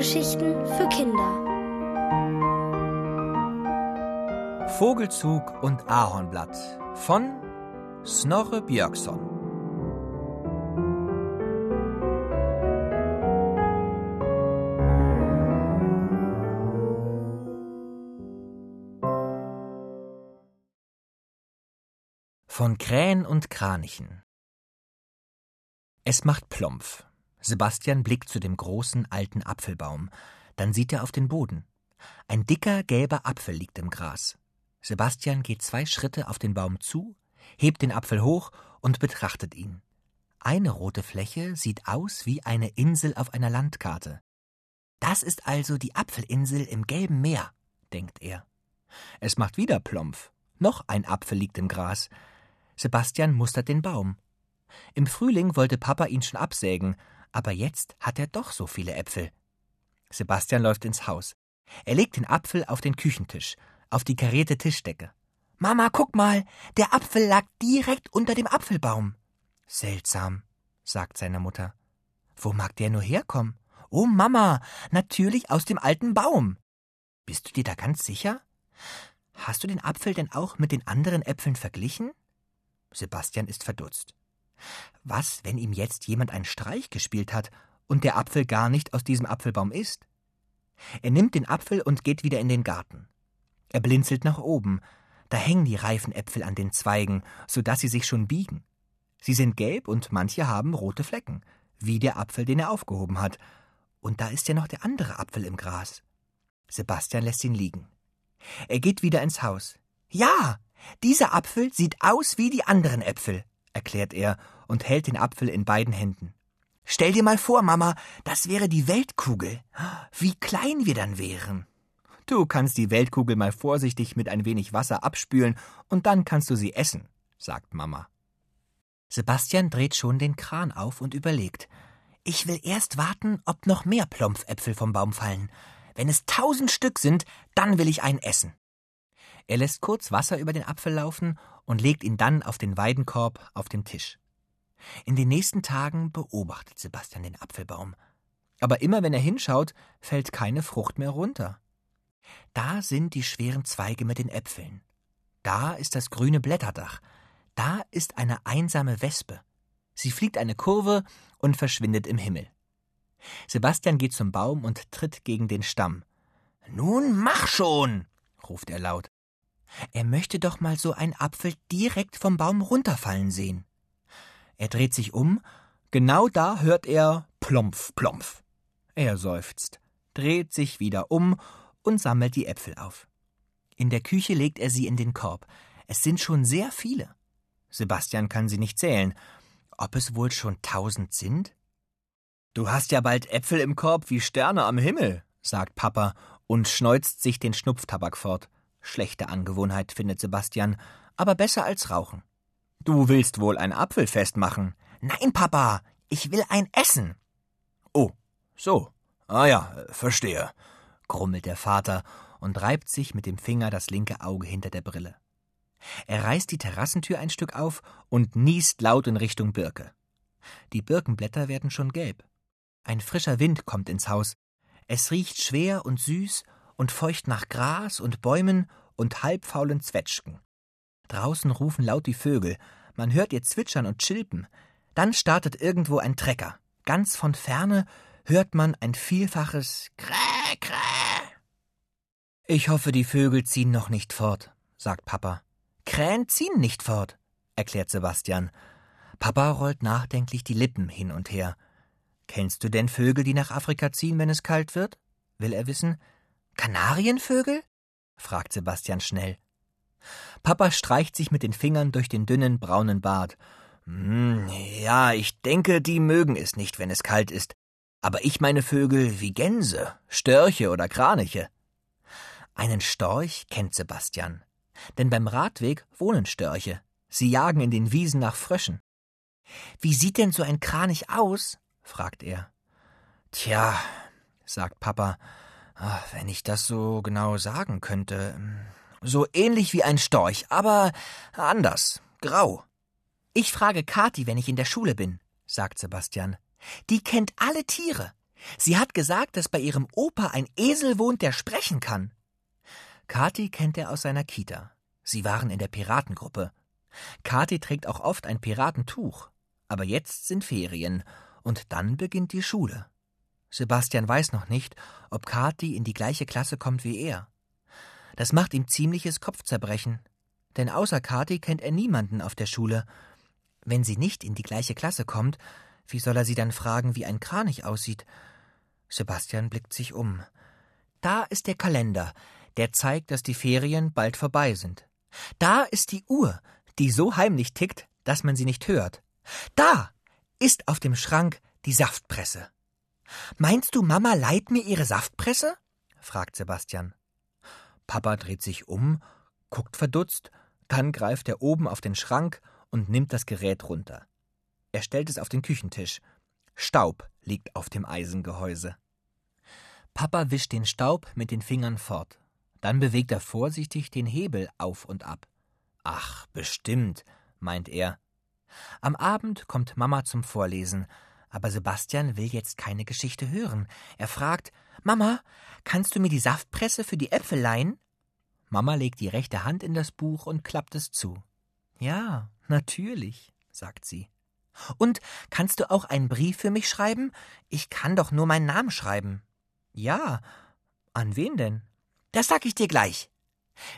Hörgeschichten für Kinder. Vogelzug und Ahornblatt von Snorre Björkson. Von Krähen und Kranichen. Es macht Plompf. Sebastian blickt zu dem großen alten Apfelbaum. Dann sieht er auf den Boden. Ein dicker gelber Apfel liegt im Gras. Sebastian geht zwei Schritte auf den Baum zu, hebt den Apfel hoch und betrachtet ihn. Eine rote Fläche sieht aus wie eine Insel auf einer Landkarte. Das ist also die Apfelinsel im gelben Meer, denkt er. Es macht wieder Plompf. Noch ein Apfel liegt im Gras. Sebastian mustert den Baum. Im Frühling wollte Papa ihn schon absägen, aber jetzt hat er doch so viele Äpfel. Sebastian läuft ins Haus. Er legt den Apfel auf den Küchentisch, auf die karierte Tischdecke. Mama, guck mal, der Apfel lag direkt unter dem Apfelbaum. Seltsam, sagt seine Mutter. Wo mag der nur herkommen? Oh Mama, natürlich aus dem alten Baum. Bist du dir da ganz sicher? Hast du den Apfel denn auch mit den anderen Äpfeln verglichen? Sebastian ist verdutzt. Was, wenn ihm jetzt jemand einen Streich gespielt hat und der Apfel gar nicht aus diesem Apfelbaum ist? Er nimmt den Apfel und geht wieder in den Garten. Er blinzelt nach oben. Da hängen die reifen Äpfel an den Zweigen, so dass sie sich schon biegen. Sie sind gelb und manche haben rote Flecken, wie der Apfel, den er aufgehoben hat. Und da ist ja noch der andere Apfel im Gras. Sebastian lässt ihn liegen. Er geht wieder ins Haus. Ja, dieser Apfel sieht aus wie die anderen Äpfel, erklärt er und hält den Apfel in beiden Händen. Stell dir mal vor, Mama, das wäre die Weltkugel. Wie klein wir dann wären. Du kannst die Weltkugel mal vorsichtig mit ein wenig Wasser abspülen und dann kannst du sie essen, sagt Mama. Sebastian dreht schon den Kran auf und überlegt. Ich will erst warten, ob noch mehr Plompfäpfel vom Baum fallen. Wenn es tausend Stück sind, dann will ich einen essen. Er lässt kurz Wasser über den Apfel laufen und legt ihn dann auf den Weidenkorb auf dem Tisch. In den nächsten Tagen beobachtet Sebastian den Apfelbaum. Aber immer wenn er hinschaut, fällt keine Frucht mehr runter. Da sind die schweren Zweige mit den Äpfeln. Da ist das grüne Blätterdach. Da ist eine einsame Wespe. Sie fliegt eine Kurve und verschwindet im Himmel. Sebastian geht zum Baum und tritt gegen den Stamm. Nun mach schon, ruft er laut. Er möchte doch mal so einen Apfel direkt vom Baum runterfallen sehen. Er dreht sich um, genau da hört er Plompf, Plompf. Er seufzt, dreht sich wieder um und sammelt die Äpfel auf. In der Küche legt er sie in den Korb. Es sind schon sehr viele. Sebastian kann sie nicht zählen. Ob es wohl schon tausend sind? Du hast ja bald Äpfel im Korb wie Sterne am Himmel, sagt Papa und schneuzt sich den Schnupftabak fort. Schlechte Angewohnheit, findet Sebastian, aber besser als Rauchen. Du willst wohl ein Apfelfest machen? Nein, Papa, ich will ein Essen. Oh, so. Ah ja, verstehe, grummelt der Vater und reibt sich mit dem Finger das linke Auge hinter der Brille. Er reißt die Terrassentür ein Stück auf und niest laut in Richtung Birke. Die Birkenblätter werden schon gelb. Ein frischer Wind kommt ins Haus. Es riecht schwer und süß und feucht nach Gras und Bäumen und halbfaulen Zwetschgen. Draußen rufen laut die Vögel, man hört ihr zwitschern und chilpen. Dann startet irgendwo ein Trecker. Ganz von ferne hört man ein vielfaches Kräh, Kräh. Ich hoffe, die Vögel ziehen noch nicht fort, sagt Papa. Krähen ziehen nicht fort, erklärt Sebastian. Papa rollt nachdenklich die Lippen hin und her. Kennst du denn Vögel, die nach Afrika ziehen, wenn es kalt wird? will er wissen. Kanarienvögel? fragt Sebastian schnell. Papa streicht sich mit den Fingern durch den dünnen braunen Bart. Hm, ja, ich denke, die mögen es nicht, wenn es kalt ist. Aber ich meine Vögel wie Gänse, Störche oder Kraniche. Einen Storch kennt Sebastian. Denn beim Radweg wohnen Störche. Sie jagen in den Wiesen nach Fröschen. Wie sieht denn so ein Kranich aus? fragt er. Tja, sagt Papa, Ach, wenn ich das so genau sagen könnte. So ähnlich wie ein Storch, aber anders, grau. Ich frage Kathi, wenn ich in der Schule bin, sagt Sebastian. Die kennt alle Tiere. Sie hat gesagt, dass bei ihrem Opa ein Esel wohnt, der sprechen kann. Kathi kennt er aus seiner Kita. Sie waren in der Piratengruppe. Kathi trägt auch oft ein Piratentuch. Aber jetzt sind Ferien und dann beginnt die Schule. Sebastian weiß noch nicht, ob Kathi in die gleiche Klasse kommt wie er. Das macht ihm ziemliches Kopfzerbrechen, denn außer Kathi kennt er niemanden auf der Schule. Wenn sie nicht in die gleiche Klasse kommt, wie soll er sie dann fragen, wie ein Kranich aussieht? Sebastian blickt sich um. Da ist der Kalender, der zeigt, dass die Ferien bald vorbei sind. Da ist die Uhr, die so heimlich tickt, dass man sie nicht hört. Da ist auf dem Schrank die Saftpresse. Meinst du, Mama leiht mir ihre Saftpresse? fragt Sebastian. Papa dreht sich um, guckt verdutzt, dann greift er oben auf den Schrank und nimmt das Gerät runter. Er stellt es auf den Küchentisch. Staub liegt auf dem Eisengehäuse. Papa wischt den Staub mit den Fingern fort. Dann bewegt er vorsichtig den Hebel auf und ab. Ach, bestimmt, meint er. Am Abend kommt Mama zum Vorlesen, aber Sebastian will jetzt keine Geschichte hören. Er fragt Mama, kannst du mir die Saftpresse für die Äpfel leihen? Mama legt die rechte Hand in das Buch und klappt es zu. Ja, natürlich, sagt sie. Und kannst du auch einen Brief für mich schreiben? Ich kann doch nur meinen Namen schreiben. Ja. An wen denn? Das sag ich dir gleich.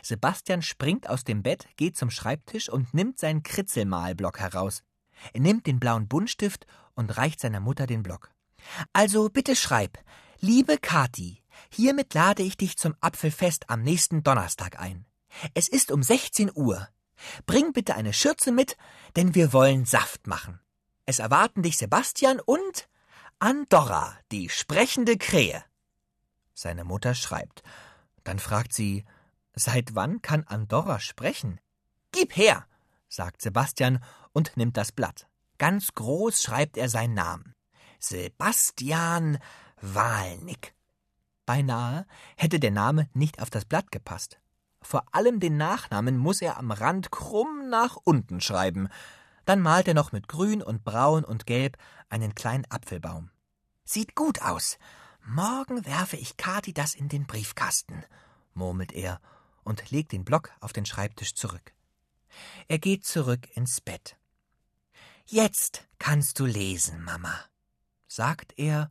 Sebastian springt aus dem Bett, geht zum Schreibtisch und nimmt seinen Kritzelmalblock heraus. Er nimmt den blauen Buntstift und reicht seiner Mutter den Block. Also bitte schreib. Liebe Kathi, hiermit lade ich dich zum Apfelfest am nächsten Donnerstag ein. Es ist um 16 Uhr. Bring bitte eine Schürze mit, denn wir wollen Saft machen. Es erwarten dich Sebastian und Andorra, die sprechende Krähe. Seine Mutter schreibt. Dann fragt sie, seit wann kann Andorra sprechen? Gib her, sagt Sebastian und nimmt das Blatt. Ganz groß schreibt er seinen Namen. Sebastian Walnick. Beinahe hätte der Name nicht auf das Blatt gepasst. Vor allem den Nachnamen muss er am Rand krumm nach unten schreiben. Dann malt er noch mit Grün und Braun und Gelb einen kleinen Apfelbaum. Sieht gut aus. Morgen werfe ich Kathi das in den Briefkasten, murmelt er und legt den Block auf den Schreibtisch zurück. Er geht zurück ins Bett. Jetzt kannst du lesen, Mama, sagt er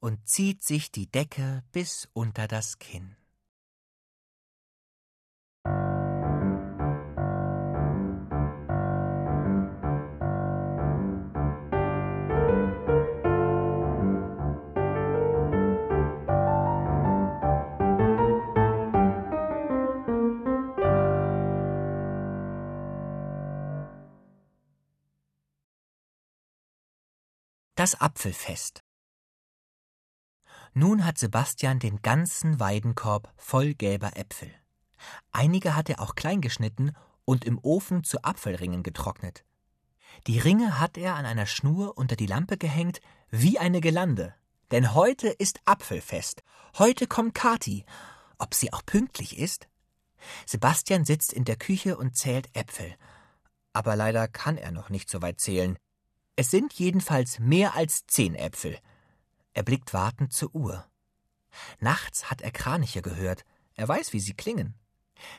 und zieht sich die Decke bis unter das Kinn. Das Apfelfest. Nun hat Sebastian den ganzen Weidenkorb voll gelber Äpfel. Einige hat er auch klein geschnitten und im Ofen zu Apfelringen getrocknet. Die Ringe hat er an einer Schnur unter die Lampe gehängt, wie eine Gelande. Denn heute ist Apfelfest. Heute kommt Kathi. Ob sie auch pünktlich ist? Sebastian sitzt in der Küche und zählt Äpfel. Aber leider kann er noch nicht so weit zählen. Es sind jedenfalls mehr als zehn Äpfel. Er blickt wartend zur Uhr. Nachts hat er Kraniche gehört. Er weiß, wie sie klingen.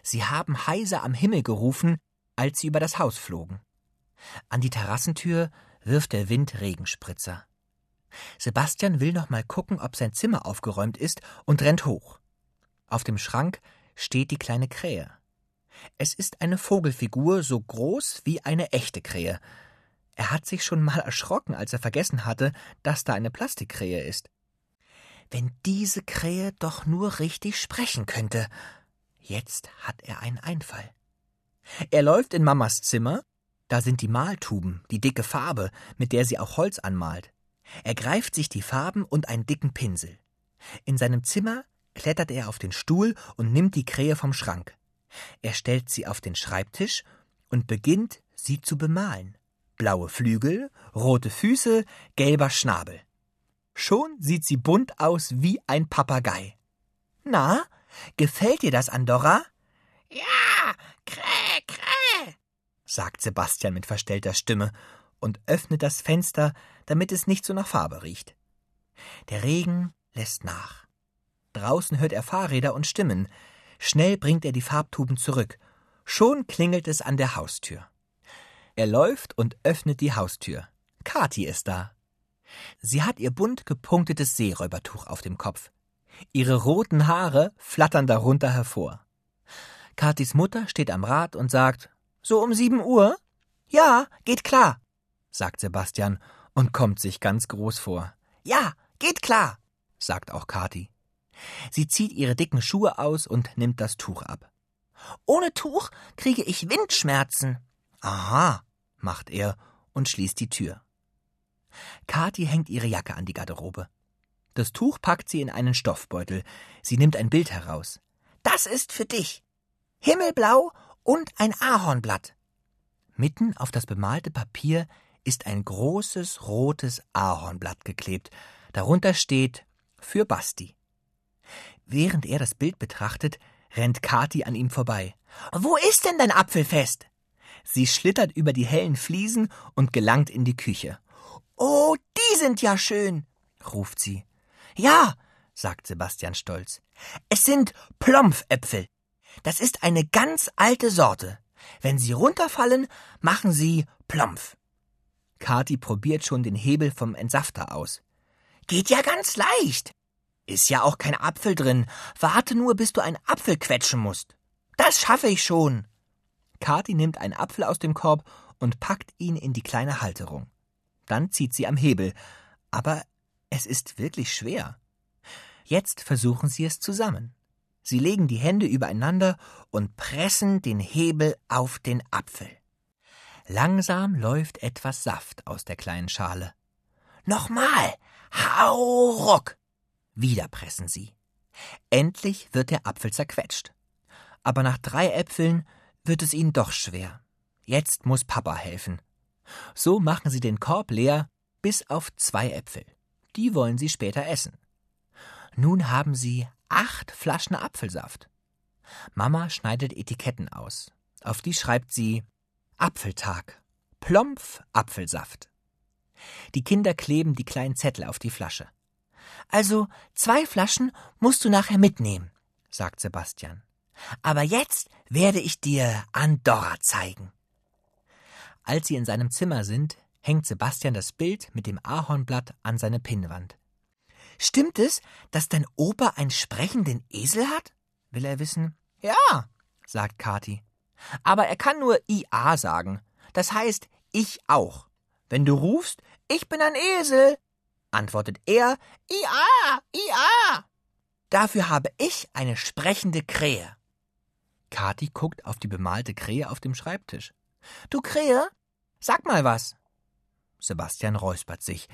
Sie haben heiser am Himmel gerufen, als sie über das Haus flogen. An die Terrassentür wirft der Wind Regenspritzer. Sebastian will noch mal gucken, ob sein Zimmer aufgeräumt ist und rennt hoch. Auf dem Schrank steht die kleine Krähe. Es ist eine Vogelfigur so groß wie eine echte Krähe, er hat sich schon mal erschrocken, als er vergessen hatte, dass da eine Plastikkrähe ist. Wenn diese Krähe doch nur richtig sprechen könnte. Jetzt hat er einen Einfall. Er läuft in Mamas Zimmer, da sind die Maltuben, die dicke Farbe, mit der sie auch Holz anmalt. Er greift sich die Farben und einen dicken Pinsel. In seinem Zimmer klettert er auf den Stuhl und nimmt die Krähe vom Schrank. Er stellt sie auf den Schreibtisch und beginnt, sie zu bemalen blaue Flügel, rote Füße, gelber Schnabel. Schon sieht sie bunt aus wie ein Papagei. Na, gefällt dir das, Andorra? Ja, kräh, kräh, sagt Sebastian mit verstellter Stimme und öffnet das Fenster, damit es nicht so nach Farbe riecht. Der Regen lässt nach. Draußen hört er Fahrräder und Stimmen. Schnell bringt er die Farbtuben zurück. Schon klingelt es an der Haustür. Er läuft und öffnet die Haustür. Kathi ist da. Sie hat ihr bunt gepunktetes Seeräubertuch auf dem Kopf. Ihre roten Haare flattern darunter hervor. Kathis Mutter steht am Rad und sagt, so um sieben Uhr? Ja, geht klar, sagt Sebastian und kommt sich ganz groß vor. Ja, geht klar, sagt auch Kathi. Sie zieht ihre dicken Schuhe aus und nimmt das Tuch ab. Ohne Tuch kriege ich Windschmerzen. Aha, macht er und schließt die Tür. Kathi hängt ihre Jacke an die Garderobe. Das Tuch packt sie in einen Stoffbeutel. Sie nimmt ein Bild heraus. Das ist für dich. Himmelblau und ein Ahornblatt. Mitten auf das bemalte Papier ist ein großes rotes Ahornblatt geklebt. Darunter steht für Basti. Während er das Bild betrachtet, rennt Kathi an ihm vorbei. Wo ist denn dein Apfelfest? Sie schlittert über die hellen Fliesen und gelangt in die Küche. Oh, die sind ja schön, ruft sie. Ja, sagt Sebastian stolz. Es sind Plompfäpfel. Das ist eine ganz alte Sorte. Wenn sie runterfallen, machen sie Plompf. Kathi probiert schon den Hebel vom Entsafter aus. Geht ja ganz leicht. Ist ja auch kein Apfel drin. Warte nur, bis du einen Apfel quetschen musst. Das schaffe ich schon. Kathi nimmt einen Apfel aus dem Korb und packt ihn in die kleine Halterung. Dann zieht sie am Hebel. Aber es ist wirklich schwer. Jetzt versuchen sie es zusammen. Sie legen die Hände übereinander und pressen den Hebel auf den Apfel. Langsam läuft etwas Saft aus der kleinen Schale. Nochmal! Hau ruck! Wieder pressen sie. Endlich wird der Apfel zerquetscht. Aber nach drei Äpfeln wird es ihnen doch schwer. Jetzt muss Papa helfen. So machen sie den Korb leer, bis auf zwei Äpfel. Die wollen sie später essen. Nun haben sie acht Flaschen Apfelsaft. Mama schneidet Etiketten aus. Auf die schreibt sie Apfeltag. Plompf Apfelsaft. Die Kinder kleben die kleinen Zettel auf die Flasche. Also zwei Flaschen musst du nachher mitnehmen, sagt Sebastian. Aber jetzt werde ich dir Andorra zeigen. Als sie in seinem Zimmer sind, hängt Sebastian das Bild mit dem Ahornblatt an seine Pinnwand. Stimmt es, dass dein Opa einen sprechenden Esel hat? will er wissen. Ja, sagt Kathi. Aber er kann nur IA sagen. Das heißt, ich auch. Wenn du rufst, ich bin ein Esel, antwortet er, IA, IA. Dafür habe ich eine sprechende Krähe. Kathi guckt auf die bemalte Krähe auf dem Schreibtisch. Du Krähe, sag mal was. Sebastian räuspert sich.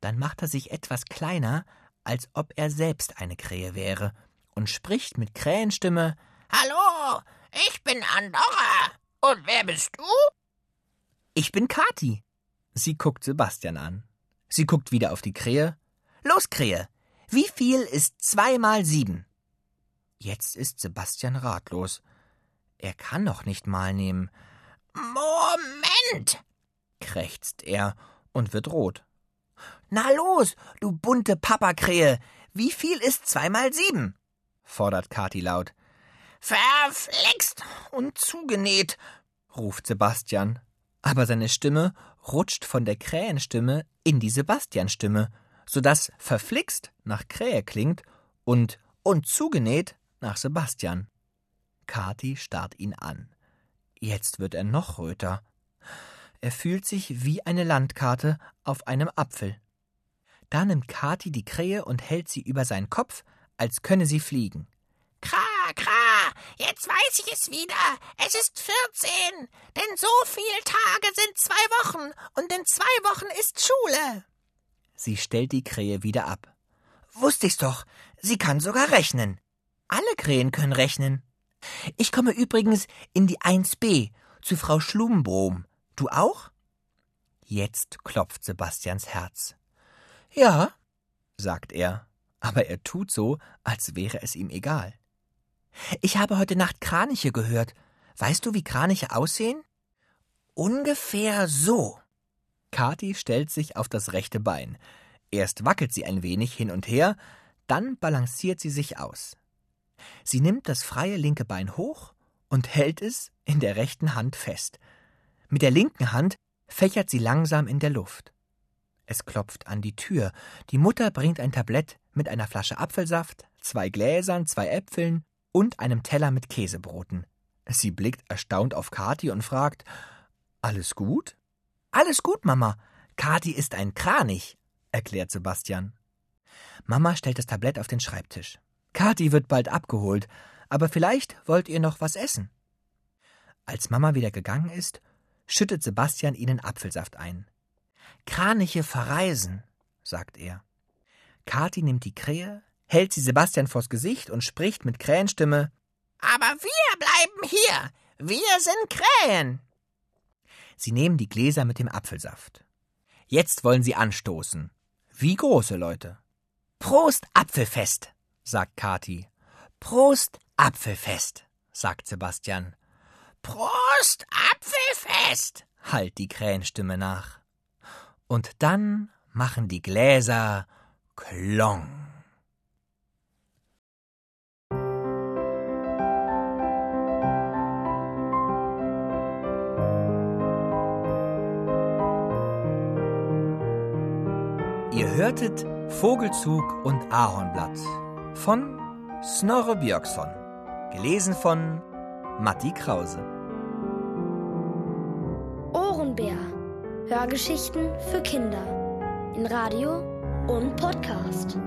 Dann macht er sich etwas kleiner, als ob er selbst eine Krähe wäre, und spricht mit Krähenstimme Hallo, ich bin Andorra. Und wer bist du? Ich bin Kathi. Sie guckt Sebastian an. Sie guckt wieder auf die Krähe. Los, Krähe, wie viel ist zwei mal sieben? Jetzt ist Sebastian ratlos. Er kann noch nicht mal nehmen. Moment, krächzt er und wird rot. Na los, du bunte Papakrähe, wie viel ist zwei mal sieben? fordert Kathi laut. Verflixt und zugenäht, ruft Sebastian. Aber seine Stimme rutscht von der Krähenstimme in die Sebastianstimme, so dass verflixt nach Krähe klingt und und zugenäht nach Sebastian. Kathi starrt ihn an. Jetzt wird er noch röter. Er fühlt sich wie eine Landkarte auf einem Apfel. Da nimmt Kathi die Krähe und hält sie über seinen Kopf, als könne sie fliegen. Kra, kra, jetzt weiß ich es wieder. Es ist vierzehn, denn so viele Tage sind zwei Wochen und in zwei Wochen ist Schule. Sie stellt die Krähe wieder ab. Wusste ich's doch, sie kann sogar rechnen. Alle Krähen können rechnen. Ich komme übrigens in die 1b zu Frau Schlumbrom. Du auch? Jetzt klopft Sebastians Herz. Ja, sagt er, aber er tut so, als wäre es ihm egal. Ich habe heute Nacht Kraniche gehört. Weißt du, wie Kraniche aussehen? Ungefähr so. Kathi stellt sich auf das rechte Bein. Erst wackelt sie ein wenig hin und her, dann balanciert sie sich aus. Sie nimmt das freie linke Bein hoch und hält es in der rechten Hand fest. Mit der linken Hand fächert sie langsam in der Luft. Es klopft an die Tür. Die Mutter bringt ein Tablett mit einer Flasche Apfelsaft, zwei Gläsern, zwei Äpfeln und einem Teller mit Käsebroten. Sie blickt erstaunt auf Kathi und fragt: Alles gut? Alles gut, Mama. Kathi ist ein Kranich, erklärt Sebastian. Mama stellt das Tablett auf den Schreibtisch. Kathi wird bald abgeholt, aber vielleicht wollt ihr noch was essen. Als Mama wieder gegangen ist, schüttet Sebastian ihnen Apfelsaft ein. Kraniche verreisen, sagt er. Kathi nimmt die Krähe, hält sie Sebastian vors Gesicht und spricht mit Krähenstimme Aber wir bleiben hier. Wir sind Krähen. Sie nehmen die Gläser mit dem Apfelsaft. Jetzt wollen sie anstoßen. Wie große Leute. Prost Apfelfest, sagt Kathi. Prost Apfelfest, sagt Sebastian. Prost Apfelfest, hallt die Krähenstimme nach. Und dann machen die Gläser Klong. Ihr hörtet Vogelzug und Ahornblatt von Snorre Björksson, gelesen von Matti Krause. Ohrenbär. Hörgeschichten für Kinder. In Radio und Podcast.